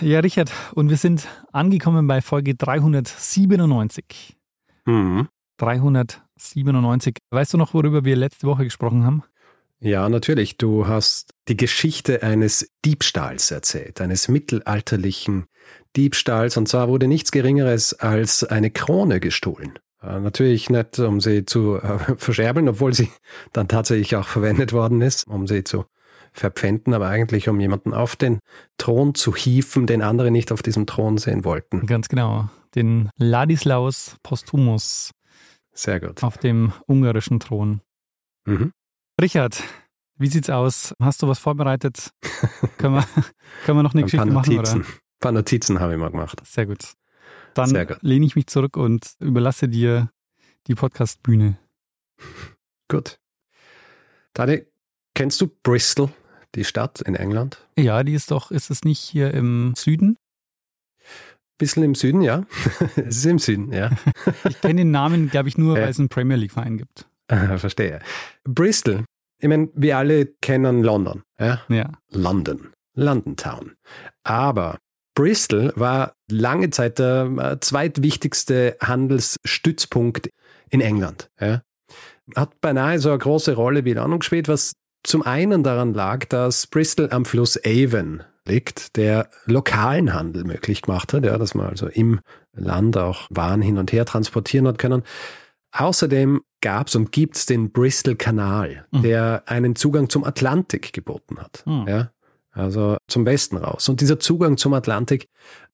Ja, Richard, und wir sind angekommen bei Folge 397. Mhm. 397. Weißt du noch, worüber wir letzte Woche gesprochen haben? Ja, natürlich. Du hast die Geschichte eines Diebstahls erzählt, eines mittelalterlichen Diebstahls. Und zwar wurde nichts Geringeres als eine Krone gestohlen. Natürlich nicht, um sie zu äh, verscherbeln, obwohl sie dann tatsächlich auch verwendet worden ist, um sie zu verpfänden, aber eigentlich um jemanden auf den Thron zu hieven, den andere nicht auf diesem Thron sehen wollten. Ganz genau. Den Ladislaus Postumus. Sehr gut. Auf dem ungarischen Thron. Mhm. Richard, wie sieht's aus? Hast du was vorbereitet? können, wir, können wir noch eine Ein Geschichte paar machen? Notizen. Oder? Ein paar Notizen habe ich mal gemacht. Sehr gut. Dann Sehr gut. lehne ich mich zurück und überlasse dir die Podcast-Bühne. Gut. Dani, kennst du Bristol, die Stadt in England? Ja, die ist doch, ist es nicht hier im Süden? Bisschen im Süden, ja. es ist im Süden, ja. Ich kenne den Namen, glaube ich, nur, Ja. weil es einen Premier League-Verein gibt. Verstehe. Bristol, ich meine, wir alle kennen London, ja. Ja. London, London Town. Aber Bristol war lange Zeit der äh, zweitwichtigste Handelsstützpunkt in England. Ja. Hat beinahe so eine große Rolle wie London gespielt, was zum einen daran lag, dass Bristol am Fluss Avon liegt, der lokalen Handel möglich gemacht hat, ja, dass man also im Land auch Waren hin und her transportieren hat können. Außerdem gab es und gibt es den Bristol-Kanal, Mhm. der einen Zugang zum Atlantik geboten hat. Mhm. Ja, also zum Westen raus. Und dieser Zugang zum Atlantik,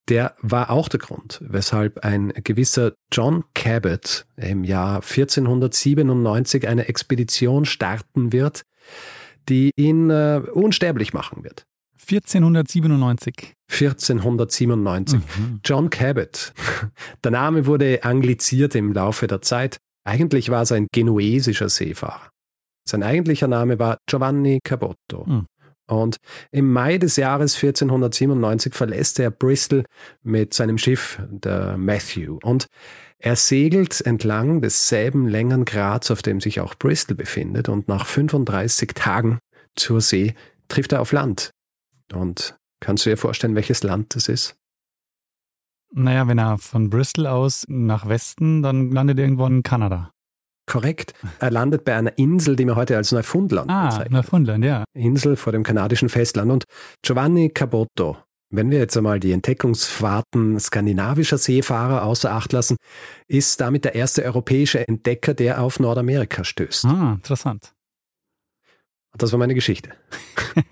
der war auch der Grund, weshalb ein gewisser John Cabot im Jahr 1497 eine Expedition starten wird, die ihn äh, unsterblich machen wird. 1497. 1497. Mhm. John Cabot. Der Name wurde angliziert im Laufe der Zeit. Eigentlich war es ein genuesischer Seefahrer. Sein eigentlicher Name war Giovanni Caboto. Hm. Und im Mai des Jahres 1497 verlässt er Bristol mit seinem Schiff, der Matthew. Und er segelt entlang desselben Längengrads, auf dem sich auch Bristol befindet. Und nach 35 Tagen zur See trifft er auf Land. Und kannst du dir vorstellen, welches Land das ist? Naja, wenn er von Bristol aus nach Westen, dann landet er irgendwo in Kanada. Korrekt. Er landet bei einer Insel, die man heute als Neufundland Ah, bezeichnet. Neufundland, ja. Insel vor dem kanadischen Festland. Und Giovanni Caboto, wenn wir jetzt einmal die Entdeckungsfahrten skandinavischer Seefahrer außer Acht lassen, ist damit der erste europäische Entdecker, der auf Nordamerika stößt. Ah, interessant. Und das war meine Geschichte.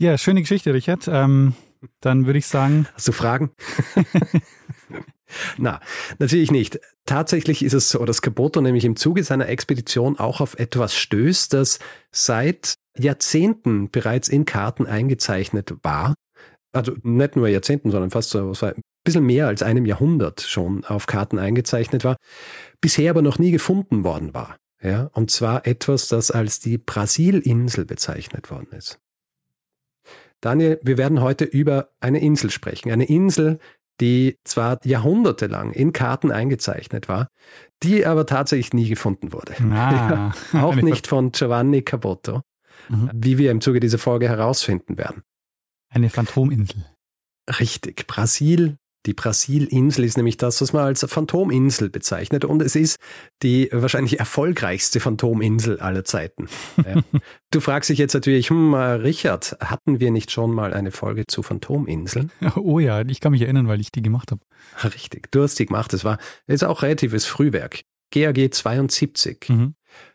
Ja, schöne Geschichte, Richard. Ähm, dann würde ich sagen, Hast du Fragen? Na, natürlich nicht. Tatsächlich ist es so, dass Caboto nämlich im Zuge seiner Expedition auch auf etwas stößt, das seit Jahrzehnten bereits in Karten eingezeichnet war. Also nicht nur Jahrzehnten, sondern fast so ein bisschen mehr als einem Jahrhundert schon auf Karten eingezeichnet war, bisher aber noch nie gefunden worden war. Ja, und zwar etwas, das als die Brasilinsel bezeichnet worden ist. Daniel, wir werden heute über eine Insel sprechen. Eine Insel, die zwar jahrhundertelang in Karten eingezeichnet war, die aber tatsächlich nie gefunden wurde. ah, Auch eine, nicht von Giovanni Caboto, Mhm. wie wir im Zuge dieser Folge herausfinden werden. Eine Phantominsel. Richtig, Brasil. Die Brasilinsel ist nämlich das, was man als Phantominsel bezeichnet. Und es ist die wahrscheinlich erfolgreichste Phantominsel aller Zeiten. Ja. du fragst dich jetzt natürlich, hm, äh, Richard, hatten wir nicht schon mal eine Folge zu Phantominseln? Oh ja, ich kann mich erinnern, weil ich die gemacht habe. Richtig, du hast die gemacht. Das war ist auch relatives Frühwerk. GAG 72. Mhm.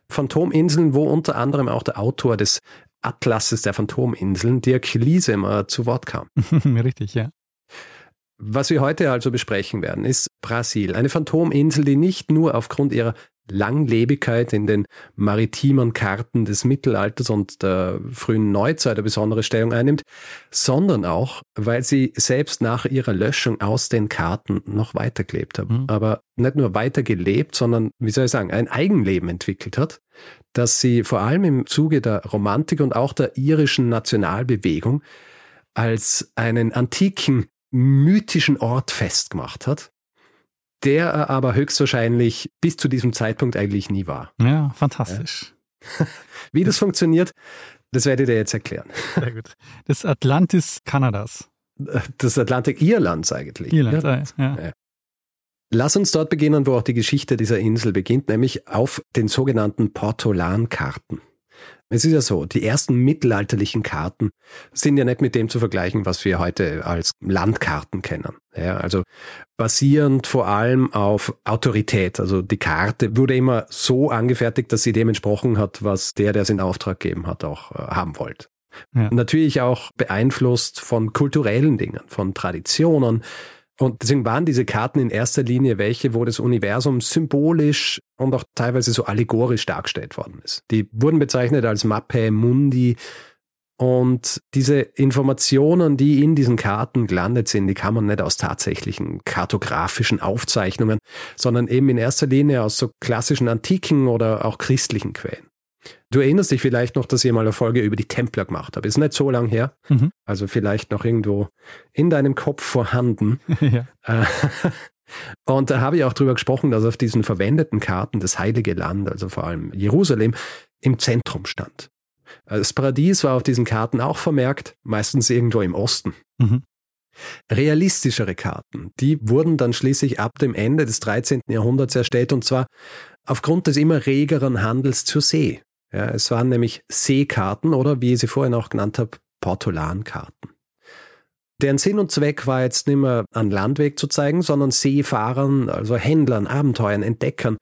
Phantominseln, wo unter anderem auch der Autor des Atlases der Phantominseln, Dirk Liesemer, zu Wort kam. Richtig, ja. Was wir heute also besprechen werden, ist Brasil. Eine Phantominsel, die nicht nur aufgrund ihrer Langlebigkeit in den maritimen Karten des Mittelalters und der frühen Neuzeit eine besondere Stellung einnimmt, sondern auch, weil sie selbst nach ihrer Löschung aus den Karten noch weitergelebt haben. Mhm. Aber nicht nur weitergelebt, sondern, wie soll ich sagen, ein Eigenleben entwickelt hat, dass sie vor allem im Zuge der Romantik und auch der irischen Nationalbewegung als einen antiken, mythischen Ort festgemacht hat, der er aber höchstwahrscheinlich bis zu diesem Zeitpunkt eigentlich nie war. Ja, fantastisch. Ja. Wie das funktioniert, das werde ich dir jetzt erklären. Sehr gut. Das Atlantis Kanadas. Das Atlantik Irlands eigentlich. Irland, ja. ja. Lass uns dort beginnen, wo auch die Geschichte dieser Insel beginnt, nämlich auf den sogenannten Portolankarten. Es ist ja so, die ersten mittelalterlichen Karten sind ja nicht mit dem zu vergleichen, was wir heute als Landkarten kennen. Ja, also basierend vor allem auf Autorität. Also die Karte wurde immer so angefertigt, dass sie dem entsprochen hat, was der, der es in Auftrag gegeben hat, auch äh, haben wollte. Ja. Natürlich auch beeinflusst von kulturellen Dingen, von Traditionen, und deswegen waren diese Karten in erster Linie welche, wo das Universum symbolisch und auch teilweise so allegorisch dargestellt worden ist. Die wurden bezeichnet als Mappe Mundi. Und diese Informationen, die in diesen Karten gelandet sind, die kann man nicht aus tatsächlichen kartografischen Aufzeichnungen, sondern eben in erster Linie aus so klassischen antiken oder auch christlichen Quellen. Du erinnerst dich vielleicht noch, dass ich mal eine Folge über die Templer gemacht habe. Ist nicht so lang her. Mhm. Also vielleicht noch irgendwo in deinem Kopf vorhanden. ja. Äh, und da habe ich auch drüber gesprochen, dass auf diesen verwendeten Karten das Heilige Land, also vor allem Jerusalem, im Zentrum stand. Das Paradies war auf diesen Karten auch vermerkt, meistens irgendwo im Osten. Mhm. Realistischere Karten, die wurden dann schließlich ab dem Ende des 13. Jahrhunderts erstellt und zwar aufgrund des immer regeren Handels zur See. Ja, es waren nämlich Seekarten oder wie ich sie vorhin auch genannt habe, Portolankarten. Deren Sinn und Zweck war jetzt nicht mehr an Landweg zu zeigen, sondern Seefahrern, also Händlern, Abenteuern, Entdeckern,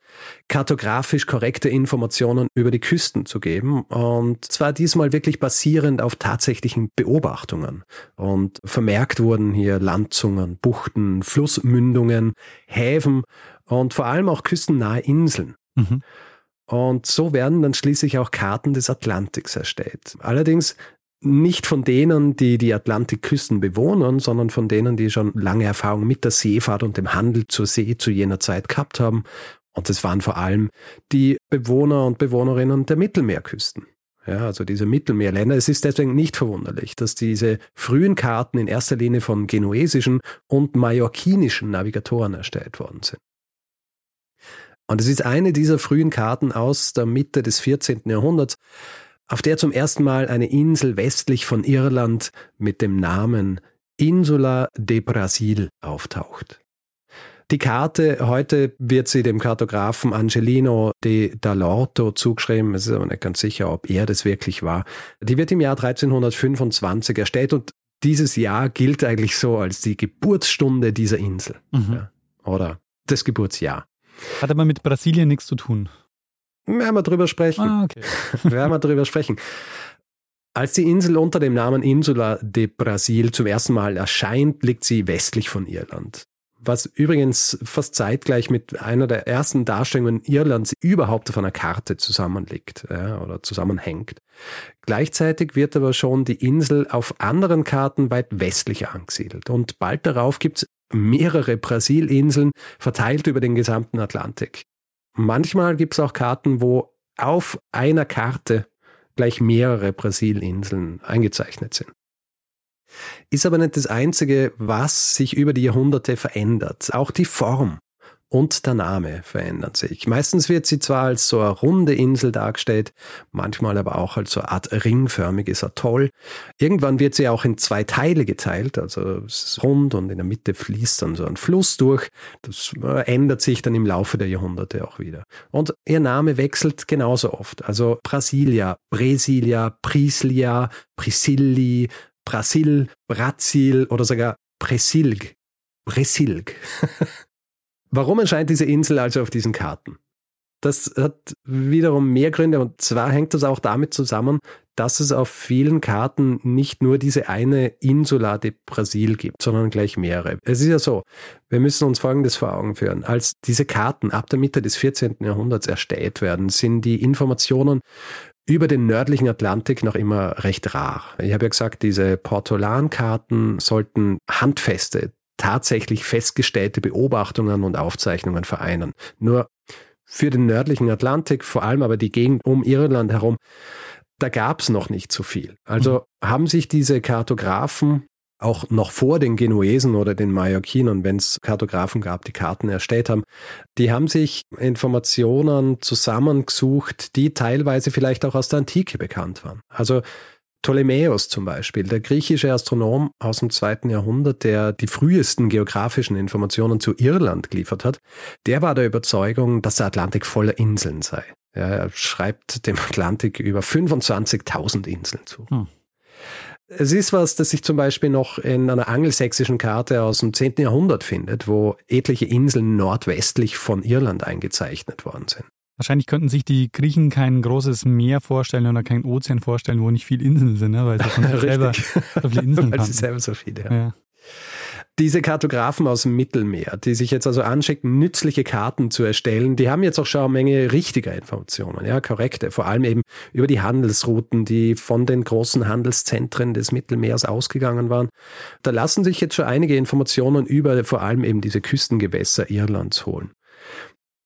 kartografisch korrekte Informationen über die Küsten zu geben. Und zwar diesmal wirklich basierend auf tatsächlichen Beobachtungen. Und vermerkt wurden hier Landzungen, Buchten, Flussmündungen, Häfen und vor allem auch küstennahe Inseln. Mhm. Und so werden dann schließlich auch Karten des Atlantiks erstellt. Allerdings nicht von denen, die die Atlantikküsten bewohnen, sondern von denen, die schon lange Erfahrung mit der Seefahrt und dem Handel zur See zu jener Zeit gehabt haben. Und das waren vor allem die Bewohner und Bewohnerinnen der Mittelmeerküsten. Ja, also diese Mittelmeerländer. Es ist deswegen nicht verwunderlich, dass diese frühen Karten in erster Linie von genuesischen und mallorquinischen Navigatoren erstellt worden sind. Und es ist eine dieser frühen Karten aus der Mitte des 14. Jahrhunderts, auf der zum ersten Mal eine Insel westlich von Irland mit dem Namen Insula de Brasil auftaucht. Die Karte, heute wird sie dem Kartografen Angelino de Dall'Orto zugeschrieben, es ist aber nicht ganz sicher, ob er das wirklich war. Die wird im Jahr 1325 erstellt und dieses Jahr gilt eigentlich so als die Geburtsstunde dieser Insel. Mhm. Ja, oder das Geburtsjahr. Hat aber mit Brasilien nichts zu tun. Werden wir drüber sprechen. Ah, okay. Werden wir drüber sprechen. Als die Insel unter dem Namen Insula de Brasil zum ersten Mal erscheint, liegt sie westlich von Irland. Was übrigens fast zeitgleich mit einer der ersten Darstellungen Irlands überhaupt auf einer Karte zusammenliegt ja, oder zusammenhängt. Gleichzeitig wird aber schon die Insel auf anderen Karten weit westlicher angesiedelt. Und bald darauf gibt es mehrere Brasilinseln verteilt über den gesamten Atlantik. Manchmal gibt es auch Karten, wo auf einer Karte gleich mehrere Brasilinseln eingezeichnet sind. Ist aber nicht das Einzige, was sich über die Jahrhunderte verändert. Auch die Form und der Name verändern sich. Meistens wird sie zwar als so eine runde Insel dargestellt, manchmal aber auch als so eine Art ringförmiges Atoll. Irgendwann wird sie auch in zwei Teile geteilt, also es ist rund und in der Mitte fließt dann so ein Fluss durch. Das äh, ändert sich dann im Laufe der Jahrhunderte auch wieder. Und ihr Name wechselt genauso oft. Also Brasilia, Brasilia, Prislia, Prisilli, Brasil, Brazil oder sogar Presilg. Presilg. Warum erscheint diese Insel also auf diesen Karten? Das hat wiederum mehr Gründe und zwar hängt das auch damit zusammen, dass es auf vielen Karten nicht nur diese eine Insula de Brasil gibt, sondern gleich mehrere. Es ist ja so, wir müssen uns Folgendes vor Augen führen. Als diese Karten ab der Mitte des 14. Jahrhunderts erstellt werden, sind die Informationen über den nördlichen Atlantik noch immer recht rar. Ich habe ja gesagt, diese Portolan-Karten sollten handfeste, tatsächlich festgestellte Beobachtungen und Aufzeichnungen vereinen. Nur für den nördlichen Atlantik, vor allem aber die Gegend um Irland herum, da gab es noch nicht so viel. Also mhm. haben sich diese Kartografen auch noch vor den Genuesen oder den Mallorquinern, wenn es Kartografen gab, die Karten erstellt haben, die haben sich Informationen zusammengesucht, die teilweise vielleicht auch aus der Antike bekannt waren. Also Ptolemäus zum Beispiel, der griechische Astronom aus dem zweiten Jahrhundert, der die frühesten geografischen Informationen zu Irland geliefert hat, der war der Überzeugung, dass der Atlantik voller Inseln sei. Er schreibt dem Atlantik über 25.000 Inseln zu. Hm. Es ist was, das sich zum Beispiel noch in einer angelsächsischen Karte aus dem 10. Jahrhundert findet, wo etliche Inseln nordwestlich von Irland eingezeichnet worden sind. Wahrscheinlich könnten sich die Griechen kein großes Meer vorstellen oder kein Ozean vorstellen, wo nicht viele Inseln sind, ne? weil sie von selber so viele Inseln weil sie selber so viele, ja. ja. Diese Kartografen aus dem Mittelmeer, die sich jetzt also anschicken, nützliche Karten zu erstellen, die haben jetzt auch schon eine Menge richtiger Informationen, ja, korrekte, vor allem eben über die Handelsrouten, die von den großen Handelszentren des Mittelmeers ausgegangen waren. Da lassen sich jetzt schon einige Informationen über vor allem eben diese Küstengewässer Irlands holen.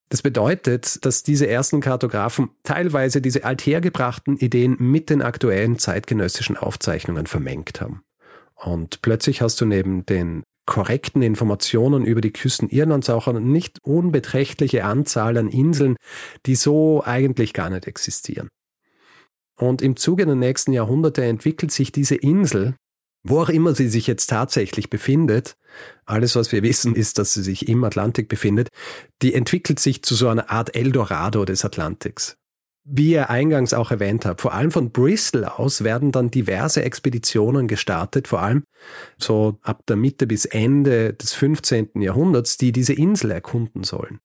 Das bedeutet, dass diese ersten Kartografen teilweise diese althergebrachten Ideen mit den aktuellen zeitgenössischen Aufzeichnungen vermengt haben. Und plötzlich hast du neben den korrekten Informationen über die Küsten Irlands auch eine nicht unbeträchtliche Anzahl an Inseln, die so eigentlich gar nicht existieren. Und im Zuge der nächsten Jahrhunderte entwickelt sich diese Insel, wo auch immer sie sich jetzt tatsächlich befindet, alles was wir wissen ist, dass sie sich im Atlantik befindet, die entwickelt sich zu so einer Art Eldorado des Atlantiks. Wie ihr eingangs auch erwähnt habt, vor allem von Bristol aus werden dann diverse Expeditionen gestartet, vor allem so ab der Mitte bis Ende des 15. Jahrhunderts, die diese Insel erkunden sollen.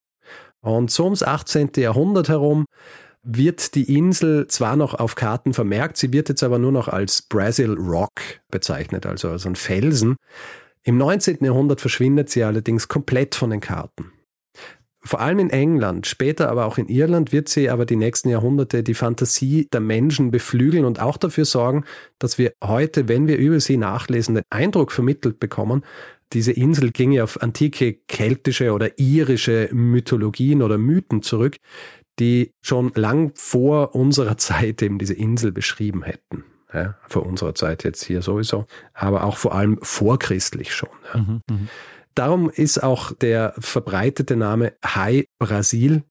Und so ums 18. Jahrhundert herum wird die Insel zwar noch auf Karten vermerkt, sie wird jetzt aber nur noch als Brazil Rock bezeichnet, also als ein Felsen. Im 19. Jahrhundert verschwindet sie allerdings komplett von den Karten. Vor allem in England, später aber auch in Irland wird sie aber die nächsten Jahrhunderte die Fantasie der Menschen beflügeln und auch dafür sorgen, dass wir heute, wenn wir über sie nachlesen, den Eindruck vermittelt bekommen, diese Insel ginge auf antike keltische oder irische Mythologien oder Mythen zurück, die schon lang vor unserer Zeit eben diese Insel beschrieben hätten. Ja, vor unserer Zeit jetzt hier sowieso, aber auch vor allem vorchristlich schon. Ja. Mhm, mh. Darum ist auch der verbreitete Name Hai Brasil,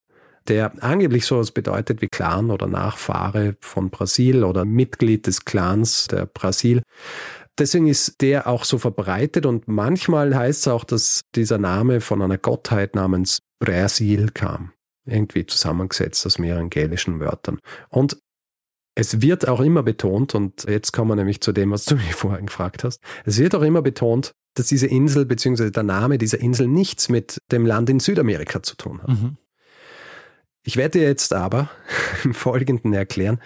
der angeblich sowas bedeutet wie Clan oder Nachfahre von Brasil oder Mitglied des Clans der Brasil. Deswegen ist der auch so verbreitet und manchmal heißt es auch, dass dieser Name von einer Gottheit namens Brasil kam irgendwie zusammengesetzt aus mehreren gälischen Wörtern. Und es wird auch immer betont, und jetzt kommen wir nämlich zu dem, was du mich vorhin gefragt hast, es wird auch immer betont, dass diese Insel bzw. der Name dieser Insel nichts mit dem Land in Südamerika zu tun hat. Mhm. Ich werde dir jetzt aber im Folgenden erklären,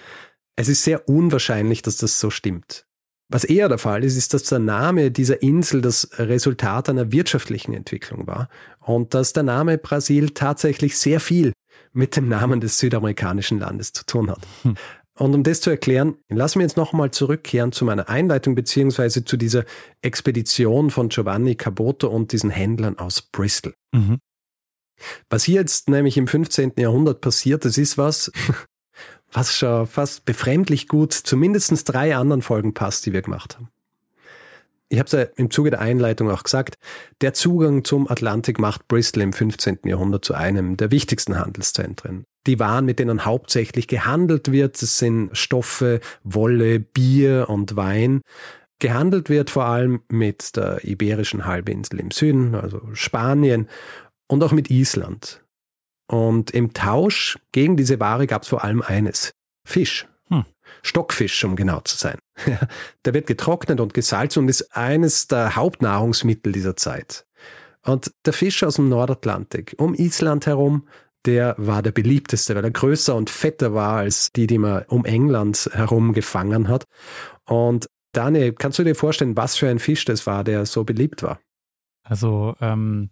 es ist sehr unwahrscheinlich, dass das so stimmt. Was eher der Fall ist, ist, dass der Name dieser Insel das Resultat einer wirtschaftlichen Entwicklung war und dass der Name Brasil tatsächlich sehr viel mit dem Namen des südamerikanischen Landes zu tun hat. Hm. Und um das zu erklären, lassen wir jetzt nochmal zurückkehren zu meiner Einleitung beziehungsweise zu dieser Expedition von Giovanni Caboto und diesen Händlern aus Bristol. Mhm. Was hier jetzt nämlich im 15. Jahrhundert passiert, das ist was, was schon fast befremdlich gut zu mindestens drei anderen Folgen passt, die wir gemacht haben. Ich habe es ja im Zuge der Einleitung auch gesagt, der Zugang zum Atlantik macht Bristol im 15. Jahrhundert zu einem der wichtigsten Handelszentren. Die Waren, mit denen hauptsächlich gehandelt wird, das sind Stoffe, Wolle, Bier und Wein. Gehandelt wird vor allem mit der Iberischen Halbinsel im Süden, also Spanien, und auch mit Island. Und im Tausch gegen diese Ware gab es vor allem eines. Fisch. Hm. Stockfisch, um genau zu sein. der wird getrocknet und gesalzen und ist eines der Hauptnahrungsmittel dieser Zeit. Und der Fisch aus dem Nordatlantik, um Island herum, der war der beliebteste, weil er größer und fetter war als die, die man um England herum gefangen hat. Und Daniel, kannst du dir vorstellen, was für ein Fisch das war, der so beliebt war? Also, ähm,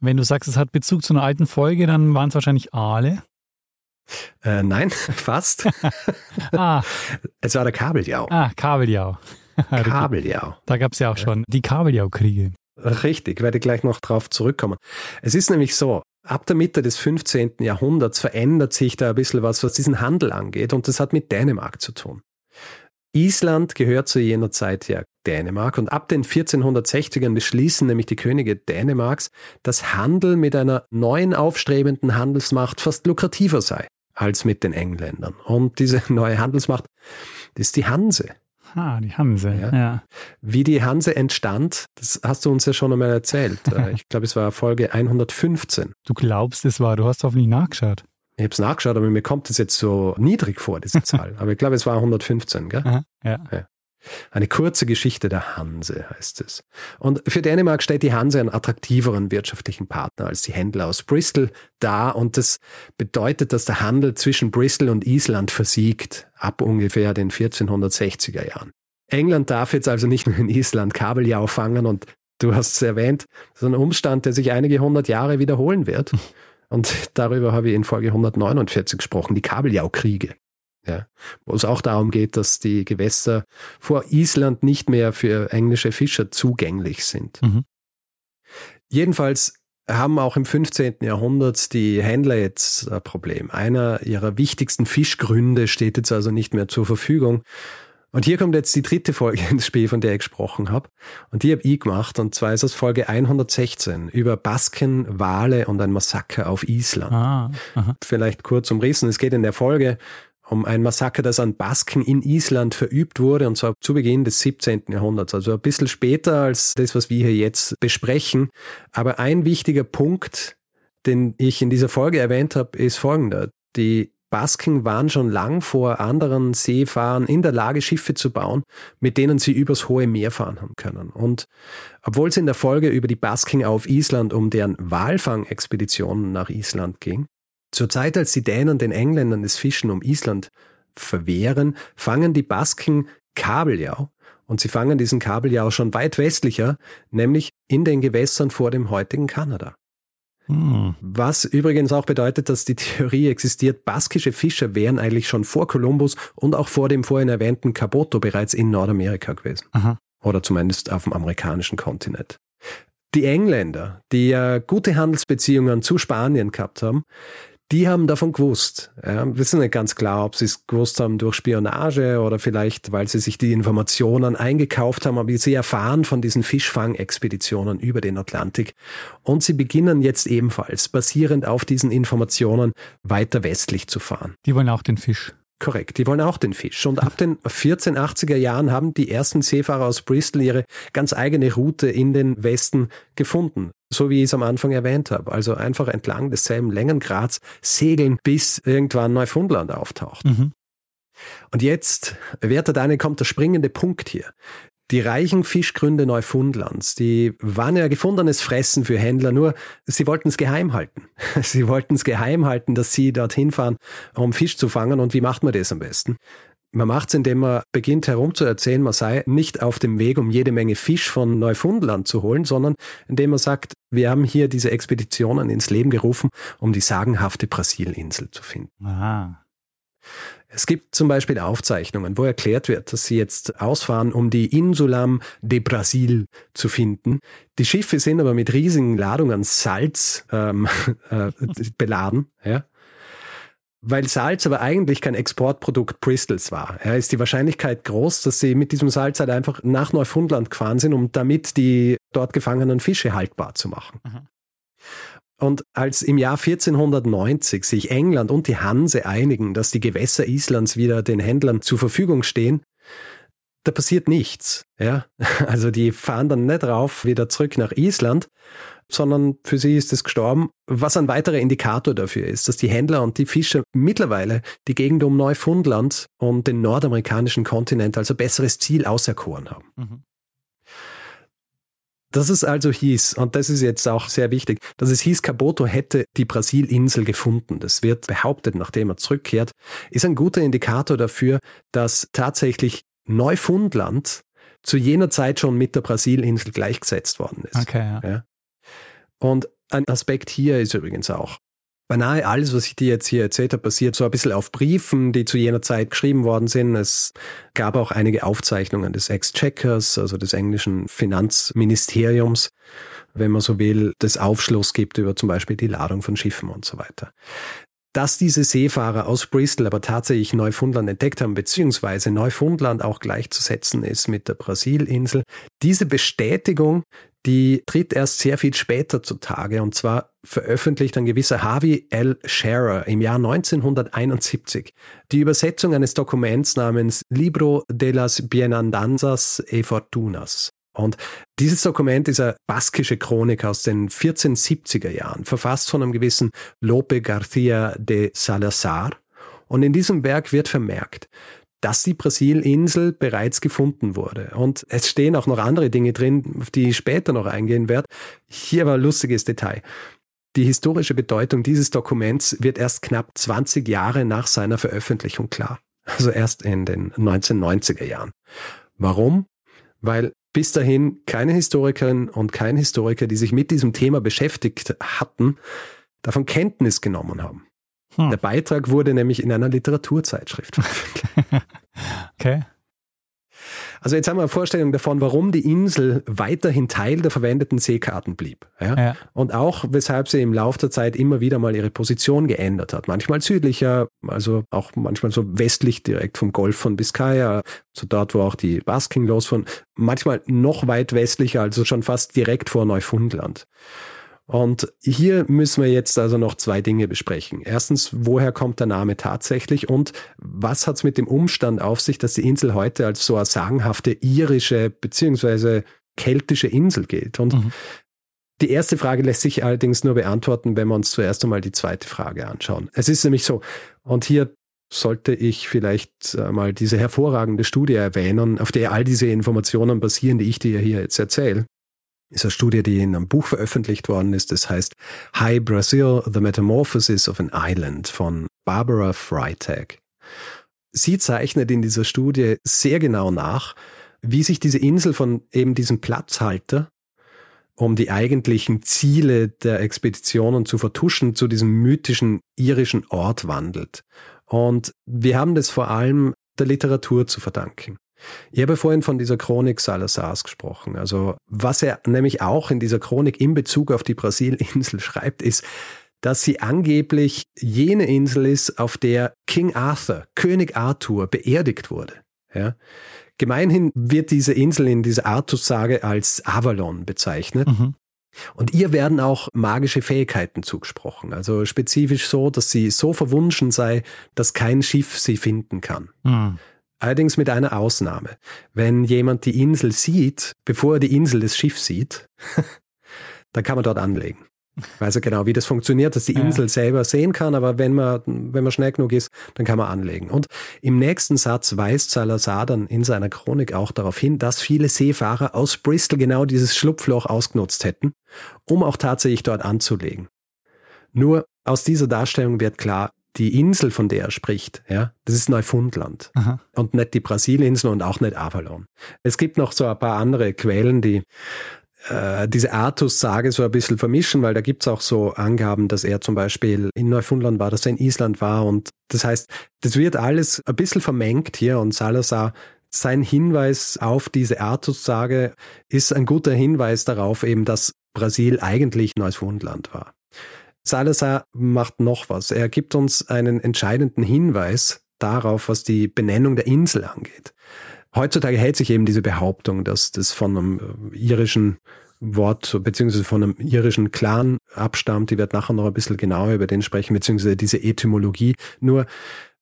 wenn du sagst, es hat Bezug zu einer alten Folge, dann waren es wahrscheinlich Aale. Äh, nein, fast. ah. Es war der Kabeljau. Ah, Kabeljau. Kabeljau. Da gab es ja auch schon die Kabeljau-Kriege. Richtig, werde gleich noch drauf zurückkommen. Es ist nämlich so, ab der Mitte des 15. Jahrhunderts verändert sich da ein bisschen was, was diesen Handel angeht und das hat mit Dänemark zu tun. Island gehört zu jener Zeit ja Dänemark und ab den 1460ern beschließen nämlich die Könige Dänemarks, dass Handel mit einer neuen aufstrebenden Handelsmacht fast lukrativer sei als mit den Engländern. Und diese neue Handelsmacht ist die Hanse. Ah, die Hanse, ja. ja. Wie die Hanse entstand, das hast du uns ja schon einmal erzählt. Äh, ich glaube, es war Folge 115. Du glaubst, es war, du hast hoffentlich nachgeschaut. Ich habe es nachgeschaut, aber mir kommt es jetzt so niedrig vor, diese Zahl. aber ich glaube, es war 115, gell? Aha, ja. ja. Eine kurze Geschichte der Hanse heißt es. Und für Dänemark stellt die Hanse einen attraktiveren wirtschaftlichen Partner als die Händler aus Bristol dar. Und das bedeutet, dass der Handel zwischen Bristol und Island versiegt, ab ungefähr den 1460er Jahren. England darf jetzt also nicht mehr in Island Kabeljau fangen und du hast es erwähnt, das ist ein Umstand, der sich einige hundert Jahre wiederholen wird. Und darüber habe ich in Folge 149 gesprochen, die Kabeljaukriege. Ja, wo es auch darum geht, dass die Gewässer vor Island nicht mehr für englische Fischer zugänglich sind. Mhm. Jedenfalls haben auch im 15. Jahrhundert die Händler jetzt ein Problem. Einer ihrer wichtigsten Fischgründe steht jetzt also nicht mehr zur Verfügung. Und hier kommt jetzt die dritte Folge ins Spiel, von der ich gesprochen habe. Und die habe ich gemacht. Und zwar ist das Folge 116 über Basken, Wale und ein Massaker auf Island. Ah, Vielleicht kurz umrissen. Es geht in der Folge um ein Massaker, das an Basken in Island verübt wurde, und zwar zu Beginn des 17. Jahrhunderts, also ein bisschen später als das, was wir hier jetzt besprechen. Aber ein wichtiger Punkt, den ich in dieser Folge erwähnt habe, ist folgender. Die Basken waren schon lang vor anderen Seefahrern in der Lage, Schiffe zu bauen, mit denen sie übers hohe Meer fahren haben können. Und obwohl es in der Folge über die Basken auf Island um deren Walfangexpeditionen nach Island ging, zur Zeit, als die Dänen den Engländern das Fischen um Island verwehren, fangen die Basken Kabeljau. Und sie fangen diesen Kabeljau schon weit westlicher, nämlich in den Gewässern vor dem heutigen Kanada. Hm. Was übrigens auch bedeutet, dass die Theorie existiert, baskische Fischer wären eigentlich schon vor Kolumbus und auch vor dem vorhin erwähnten Caboto bereits in Nordamerika gewesen. Aha. Oder zumindest auf dem amerikanischen Kontinent. Die Engländer, die ja gute Handelsbeziehungen zu Spanien gehabt haben, die haben davon gewusst. Ja, wir sind nicht ganz klar, ob sie es gewusst haben durch Spionage oder vielleicht, weil sie sich die Informationen eingekauft haben, aber sie erfahren von diesen Fischfangexpeditionen über den Atlantik. Und sie beginnen jetzt ebenfalls, basierend auf diesen Informationen, weiter westlich zu fahren. Die wollen auch den Fisch. Korrekt, die wollen auch den Fisch. Und ab den 1480er Jahren haben die ersten Seefahrer aus Bristol ihre ganz eigene Route in den Westen gefunden. So wie ich es am Anfang erwähnt habe. Also einfach entlang desselben Längengrads segeln, bis irgendwann Neufundland auftaucht. Mhm. Und jetzt, werter Daniel, kommt der springende Punkt hier. Die reichen Fischgründe Neufundlands, die waren ja gefundenes Fressen für Händler, nur sie wollten es geheim halten. Sie wollten es geheim halten, dass sie dorthin fahren, um Fisch zu fangen. Und wie macht man das am besten? Man macht es, indem man beginnt herumzuerzählen, man sei nicht auf dem Weg, um jede Menge Fisch von Neufundland zu holen, sondern indem man sagt, wir haben hier diese Expeditionen ins Leben gerufen, um die sagenhafte Brasilinsel zu finden. Aha. Es gibt zum Beispiel Aufzeichnungen, wo erklärt wird, dass sie jetzt ausfahren, um die Insulam de Brasil zu finden. Die Schiffe sind aber mit riesigen Ladungen Salz ähm, äh, beladen. Ja? Weil Salz aber eigentlich kein Exportprodukt Bristols war, ja, ist die Wahrscheinlichkeit groß, dass sie mit diesem Salz halt einfach nach Neufundland gefahren sind, um damit die dort gefangenen Fische haltbar zu machen. Mhm. Und als im Jahr 1490 sich England und die Hanse einigen, dass die Gewässer Islands wieder den Händlern zur Verfügung stehen, da passiert nichts. Ja? Also die fahren dann nicht rauf wieder zurück nach Island, sondern für sie ist es gestorben. Was ein weiterer Indikator dafür ist, dass die Händler und die Fischer mittlerweile die Gegend um Neufundland und den nordamerikanischen Kontinent als ein besseres Ziel auserkoren haben. Mhm. Dass es also hieß, und das ist jetzt auch sehr wichtig, dass es hieß, Caboto hätte die Brasilinsel gefunden. Das wird behauptet, nachdem er zurückkehrt, ist ein guter Indikator dafür, dass tatsächlich Neufundland zu jener Zeit schon mit der Brasilinsel gleichgesetzt worden ist. Okay, ja. ja. Und ein Aspekt hier ist übrigens auch, beinahe alles, was ich dir jetzt hier erzählt habe, basiert so ein bisschen auf Briefen, die zu jener Zeit geschrieben worden sind. Es gab auch einige Aufzeichnungen des Exchequers, also des englischen Finanzministeriums, wenn man so will, das Aufschluss gibt über zum Beispiel die Ladung von Schiffen und so weiter. Dass diese Seefahrer aus Bristol aber tatsächlich Neufundland entdeckt haben, beziehungsweise Neufundland auch gleichzusetzen ist mit der Brasilinsel, diese Bestätigung, die tritt erst sehr viel später zutage. Und zwar veröffentlicht ein gewisser Harvey L. Scherer im Jahr 1971 die Übersetzung eines Dokuments namens Libro de las Bienandanzas e Fortunas. Und dieses Dokument ist eine baskische Chronik aus den 1470er Jahren, verfasst von einem gewissen Lope García de Salazar. Und in diesem Werk wird vermerkt, dass die Brasilinsel bereits gefunden wurde. Und es stehen auch noch andere Dinge drin, auf die ich später noch eingehen werde. Hier aber ein lustiges Detail. Die historische Bedeutung dieses Dokuments wird erst knapp 20 Jahre nach seiner Veröffentlichung klar. Also erst in den 1990er Jahren. Warum? Weil bis dahin keine Historikerin und kein Historiker, die sich mit diesem Thema beschäftigt hatten, davon Kenntnis genommen haben. Hm. Der Beitrag wurde nämlich in einer Literaturzeitschrift veröffentlicht. okay. Also jetzt haben wir eine Vorstellung davon, warum die Insel weiterhin Teil der verwendeten Seekarten blieb. Ja? Ja. Und auch, weshalb sie im Laufe der Zeit immer wieder mal ihre Position geändert hat. Manchmal südlicher, also auch manchmal so westlich direkt vom Golf von Biscaya, so dort, wo auch die Basking losfahren. Manchmal noch weit westlicher, also schon fast direkt vor Neufundland. Und hier müssen wir jetzt also noch zwei Dinge besprechen. Erstens, woher kommt der Name tatsächlich und was hat es mit dem Umstand auf sich, dass die Insel heute als so eine sagenhafte irische beziehungsweise keltische Insel gilt? Und mhm. Die erste Frage lässt sich allerdings nur beantworten, wenn wir uns zuerst einmal die zweite Frage anschauen. Es ist nämlich so, und hier sollte ich vielleicht mal diese hervorragende Studie erwähnen, auf der all diese Informationen basieren, die ich dir hier jetzt erzähle ist eine Studie, die in einem Buch veröffentlicht worden ist. Das heißt Hi Brazil, The Metamorphosis of an Island von Barbara Freitag. Sie zeichnet in dieser Studie sehr genau nach, wie sich diese Insel von eben diesem Platzhalter, um die eigentlichen Ziele der Expeditionen zu vertuschen, zu diesem mythischen irischen Ort wandelt. Und wir haben das vor allem der Literatur zu verdanken. Ich habe vorhin von dieser Chronik Salazars gesprochen. Also was er nämlich auch in dieser Chronik in Bezug auf die Brasilinsel schreibt, ist, dass sie angeblich jene Insel ist, auf der King Arthur, König Arthur, beerdigt wurde. Ja? Gemeinhin wird diese Insel in dieser Artus-Sage als Avalon bezeichnet. Mhm. Und ihr werden auch magische Fähigkeiten zugesprochen. Also spezifisch so, dass sie so verwunschen sei, dass kein Schiff sie finden kann. Mhm. Allerdings mit einer Ausnahme. Wenn jemand die Insel sieht, bevor er die Insel des Schiffs sieht, dann kann man dort anlegen. Weiß er genau, wie das funktioniert, dass die Insel ja. selber sehen kann, aber wenn man, wenn man schnell genug ist, dann kann man anlegen. Und im nächsten Satz weist Salazar dann in seiner Chronik auch darauf hin, dass viele Seefahrer aus Bristol genau dieses Schlupfloch ausgenutzt hätten, um auch tatsächlich dort anzulegen. Nur aus dieser Darstellung wird klar, die Insel, von der er spricht, ja, das ist Neufundland Aha. und nicht die Brasilinsel und auch nicht Avalon. Es gibt noch so ein paar andere Quellen, die äh, diese Artus-Sage so ein bisschen vermischen, weil da gibt's auch so Angaben, dass er zum Beispiel in Neufundland war, dass er in Island war und das heißt, das wird alles ein bisschen vermengt hier und Salazar sein Hinweis auf diese Artus-Sage ist ein guter Hinweis darauf eben, dass Brasil eigentlich Neufundland war. Salazar macht noch was. Er gibt uns einen entscheidenden Hinweis darauf, was die Benennung der Insel angeht. Heutzutage hält sich eben diese Behauptung, dass das von einem äh, irischen Wort beziehungsweise von einem irischen Clan abstammt. Die wird nachher noch ein bisschen genauer über den sprechen, beziehungsweise diese Etymologie. Nur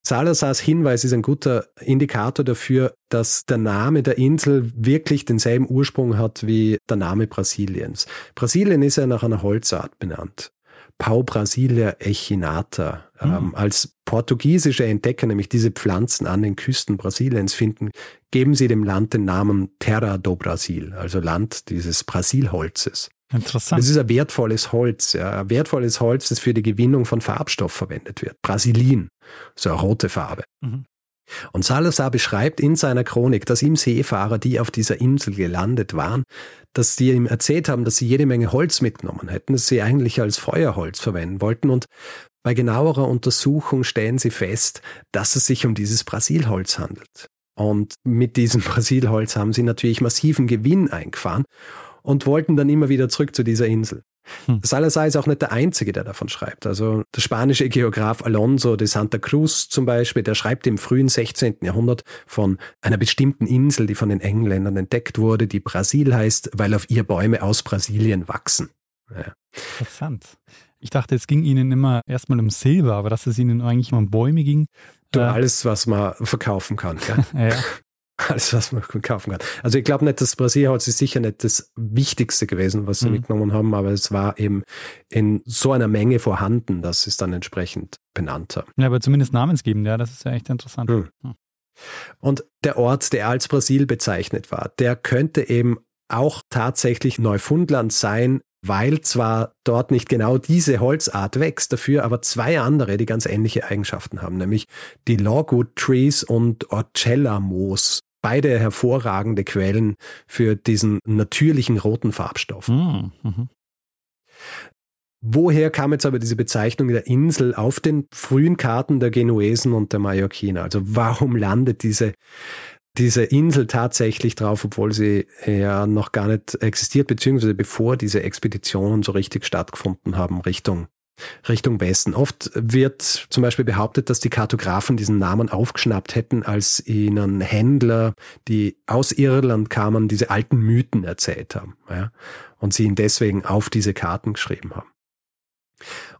Salazars Hinweis ist ein guter Indikator dafür, dass der Name der Insel wirklich denselben Ursprung hat wie der Name Brasiliens. Brasilien ist ja nach einer Holzart benannt. Pau Brasilia echinata. Mhm. Ähm, als portugiesische Entdecker nämlich diese Pflanzen an den Küsten Brasiliens finden, geben sie dem Land den Namen Terra do Brasil, also Land dieses Brasilholzes. Interessant. Das ist ein wertvolles Holz, ja, ein wertvolles Holz, das für die Gewinnung von Farbstoff verwendet wird. Brasilin, so eine rote Farbe. Mhm. Und Salazar beschreibt in seiner Chronik, dass ihm Seefahrer, die auf dieser Insel gelandet waren, dass die ihm erzählt haben, dass sie jede Menge Holz mitgenommen hätten, das sie eigentlich als Feuerholz verwenden wollten. Und bei genauerer Untersuchung stellen sie fest, dass es sich um dieses Brasilholz handelt. Und mit diesem Brasilholz haben sie natürlich massiven Gewinn eingefahren und wollten dann immer wieder zurück zu dieser Insel. Hm. Salazar ist auch nicht der Einzige, der davon schreibt. Also der spanische Geograf Alonso de Santa Cruz zum Beispiel, der schreibt im frühen 16. Jahrhundert von einer bestimmten Insel, die von den Engländern entdeckt wurde, die Brasil heißt, weil auf ihr Bäume aus Brasilien wachsen. Ja. Interessant. Ich dachte, es ging Ihnen immer erstmal um Silber, aber dass es Ihnen eigentlich immer um Bäume ging. Du, äh, alles, was man verkaufen kann. ja. Alles, was man kaufen kann. Also ich glaube nicht, das Brasilholz ist sicher nicht das Wichtigste gewesen, was sie mhm. mitgenommen haben, aber es war eben in so einer Menge vorhanden, dass sie es dann entsprechend benannt haben. Ja, aber zumindest namensgebend, ja, das ist ja echt interessant. Mhm. Mhm. Und der Ort, der als Brasil bezeichnet war, der könnte eben auch tatsächlich Neufundland sein, weil zwar dort nicht genau diese Holzart wächst, dafür aber zwei andere, die ganz ähnliche Eigenschaften haben, nämlich die Logwood Trees und Orchella Moos. Beide hervorragende Quellen für diesen natürlichen roten Farbstoff. Mm, mhm. Woher kam jetzt aber diese Bezeichnung der Insel auf den frühen Karten der Genuesen und der Mallorquiner? Also warum landet diese diese Insel tatsächlich drauf, obwohl sie ja noch gar nicht existiert, beziehungsweise bevor diese Expeditionen so richtig stattgefunden haben Richtung Richtung Westen. Oft wird zum Beispiel behauptet, dass die Kartografen diesen Namen aufgeschnappt hätten, als ihnen Händler, die aus Irland kamen, diese alten Mythen erzählt haben. Ja, und sie ihn deswegen auf diese Karten geschrieben haben.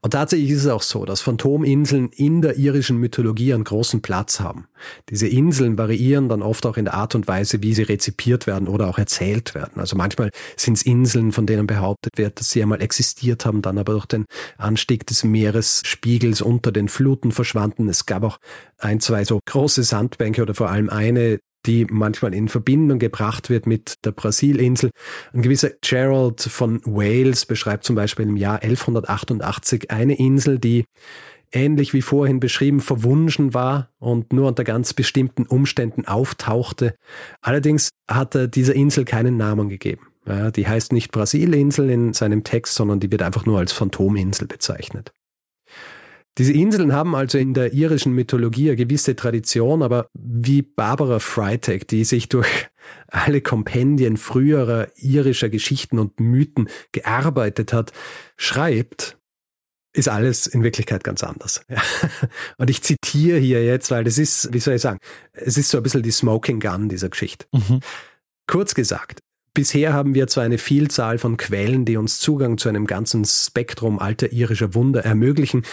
Und tatsächlich ist es auch so, dass Phantominseln in der irischen Mythologie einen großen Platz haben. Diese Inseln variieren dann oft auch in der Art und Weise, wie sie rezipiert werden oder auch erzählt werden. Also manchmal sind es Inseln, von denen behauptet wird, dass sie einmal existiert haben, dann aber durch den Anstieg des Meeresspiegels unter den Fluten verschwanden. Es gab auch ein, zwei so große Sandbänke oder vor allem eine, die manchmal in Verbindung gebracht wird mit der Brasilinsel. Ein gewisser Gerald von Wales beschreibt zum Beispiel im Jahr 1188 eine Insel, die ähnlich wie vorhin beschrieben verwunschen war und nur unter ganz bestimmten Umständen auftauchte. Allerdings hat er dieser Insel keinen Namen gegeben. Ja, die heißt nicht Brasilinsel in seinem Text, sondern die wird einfach nur als Phantominsel bezeichnet. Diese Inseln haben also in der irischen Mythologie eine gewisse Tradition, aber wie Barbara Freitag, die sich durch alle Kompendien früherer irischer Geschichten und Mythen gearbeitet hat, schreibt, ist alles in Wirklichkeit ganz anders. Und ich zitiere hier jetzt, weil das ist, wie soll ich sagen, es ist so ein bisschen die Smoking Gun dieser Geschichte. Mhm. Kurz gesagt, Bisher haben wir zwar eine Vielzahl von Quellen, die uns Zugang zu einem ganzen Spektrum alter irischer Wunder ermöglichen,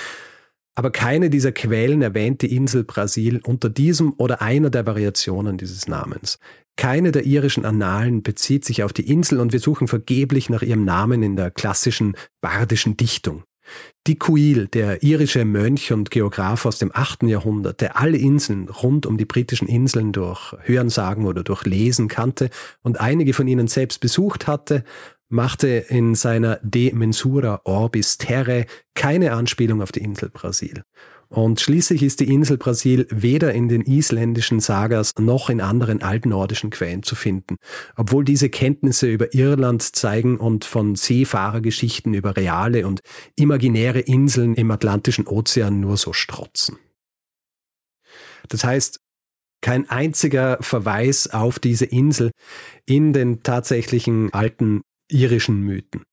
aber keine dieser Quellen erwähnt die Insel Brasil unter diesem oder einer der Variationen dieses Namens. Keine der irischen Annalen bezieht sich auf die Insel und wir suchen vergeblich nach ihrem Namen in der klassischen bardischen Dichtung. Dicuil, der irische Mönch und Geograf aus dem 8. Jahrhundert, der alle Inseln rund um die britischen Inseln durch Hörensagen oder durch Lesen kannte und einige von ihnen selbst besucht hatte, machte in seiner De Mensura Orbis Terre keine Anspielung auf die Insel Brasil. Und schließlich ist die Insel Brasil weder in den isländischen Sagas noch in anderen altnordischen Quellen zu finden, obwohl diese Kenntnisse über Irland zeigen und von Seefahrergeschichten über reale und imaginäre Inseln im Atlantischen Ozean nur so strotzen. Das heißt, kein einziger Verweis auf diese Insel in den tatsächlichen alten irischen Mythen.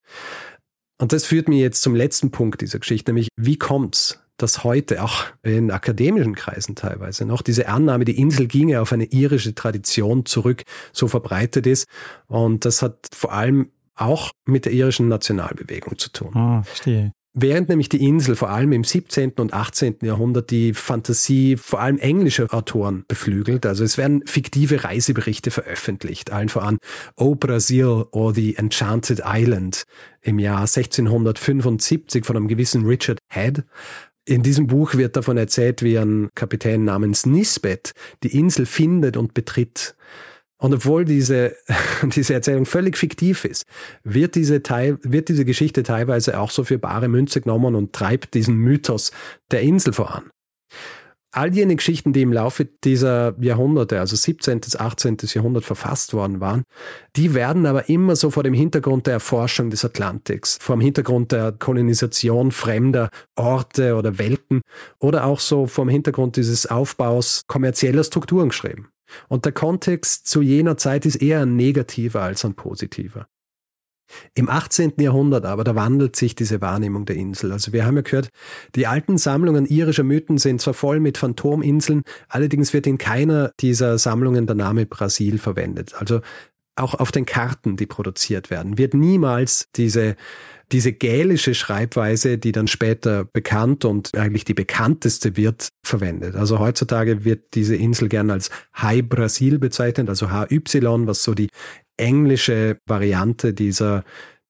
Und das führt mir jetzt zum letzten Punkt dieser Geschichte, nämlich wie kommt's, dass heute auch in akademischen Kreisen teilweise noch diese Annahme, die Insel ginge auf eine irische Tradition zurück, so verbreitet ist. Und das hat vor allem auch mit der irischen Nationalbewegung zu tun. Ah, verstehe. Während nämlich die Insel vor allem im 17. und 18. Jahrhundert die Fantasie vor allem englischer Autoren beflügelt, also es werden fiktive Reiseberichte veröffentlicht, allen voran O Brasil or the Enchanted Island im Jahr 1675 von einem gewissen Richard Head. In diesem Buch wird davon erzählt, wie ein Kapitän namens Nisbet die Insel findet und betritt. Und obwohl diese, diese Erzählung völlig fiktiv ist, wird diese, Teil, wird diese Geschichte teilweise auch so für bare Münze genommen und treibt diesen Mythos der Insel voran. All jene Geschichten, die im Laufe dieser Jahrhunderte, also 17. bis 18. Jahrhundert verfasst worden waren, die werden aber immer so vor dem Hintergrund der Erforschung des Atlantiks, vor dem Hintergrund der Kolonisation fremder Orte oder Welten oder auch so vor dem Hintergrund dieses Aufbaus kommerzieller Strukturen geschrieben. Und der Kontext zu jener Zeit ist eher ein negativer als ein positiver. Im 18. Jahrhundert aber, da wandelt sich diese Wahrnehmung der Insel. Also wir haben ja gehört, die alten Sammlungen irischer Mythen sind zwar voll mit Phantominseln, allerdings wird in keiner dieser Sammlungen der Name Brasil verwendet. Also auch auf den Karten, die produziert werden, wird niemals diese diese gälische Schreibweise, die dann später bekannt und eigentlich die bekannteste wird, verwendet. Also heutzutage wird diese Insel gern als High Brasil bezeichnet, also HY, was so die englische Variante dieser